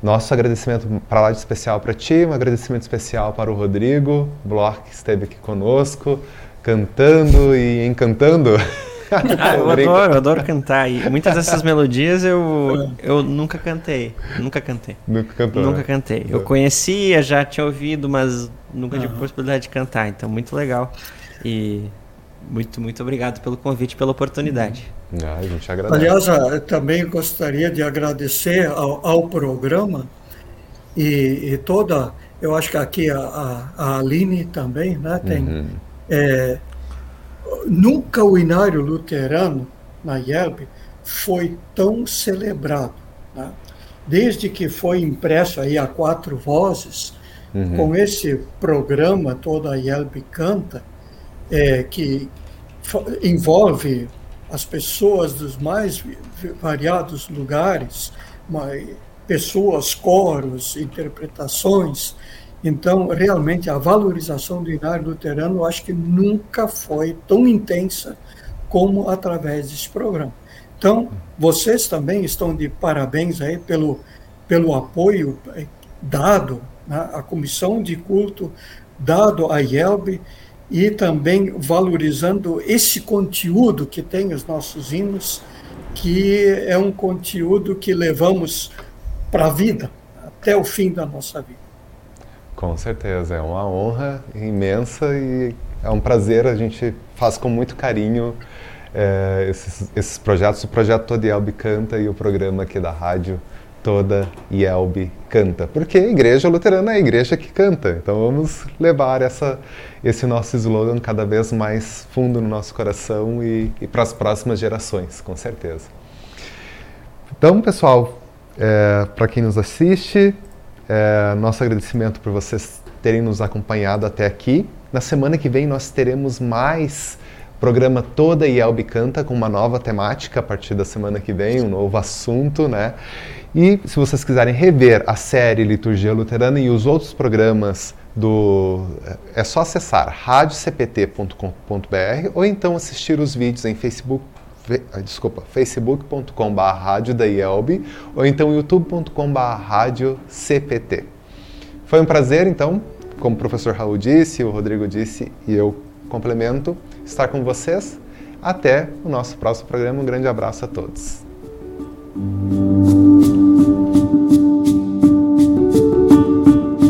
Nosso agradecimento para lá de especial para ti, um agradecimento especial para o Rodrigo Bloch, que esteve aqui conosco, cantando e encantando. Ah, eu adoro, eu adoro cantar. E muitas dessas melodias eu, eu nunca cantei. Nunca cantei. Nunca cantou. Nunca né? cantei. Eu conhecia, já tinha ouvido, mas nunca tive possibilidade de cantar. Então, muito legal. E muito, muito obrigado pelo convite, pela oportunidade. Ah, a gente agradece. Aliás, eu também gostaria de agradecer ao, ao programa e, e, toda. Eu acho que aqui a, a, a Aline também né, tem. Uhum. É, nunca o inário luterano na IELB foi tão celebrado. Né? Desde que foi impresso aí a quatro vozes, uhum. com esse programa toda a IELB canta, é, que envolve as pessoas dos mais variados lugares, pessoas, coros, interpretações, então, realmente, a valorização do inário luterano, eu acho que nunca foi tão intensa como através desse programa. Então, vocês também estão de parabéns aí pelo, pelo apoio eh, dado né, à comissão de culto, dado à IELB, e também valorizando esse conteúdo que tem os nossos hinos, que é um conteúdo que levamos para a vida, até o fim da nossa vida. Com certeza, é uma honra imensa e é um prazer, a gente faz com muito carinho é, esses, esses, projetos, o projeto Toda Yelb Canta e o programa aqui da rádio Toda Yelb Canta, porque a igreja luterana é a igreja que canta, então vamos levar essa, esse nosso slogan cada vez mais fundo no nosso coração e, e para as próximas gerações, com certeza. Então, pessoal, é, para quem nos assiste, é, nosso agradecimento por vocês terem nos acompanhado até aqui. Na semana que vem nós teremos mais programa Toda Yelb Canta com uma nova temática a partir da semana que vem, um novo assunto, né? E se vocês quiserem rever a série Liturgia Luterana e os outros programas do é só acessar radiocpt.com.br ou então assistir os vídeos em Facebook desculpa, facebook.com.br rádio ou então youtube.com.br CPT. Foi um prazer, então, como o professor Raul disse, o Rodrigo disse e eu complemento, estar com vocês. Até o nosso próximo programa. Um grande abraço a todos.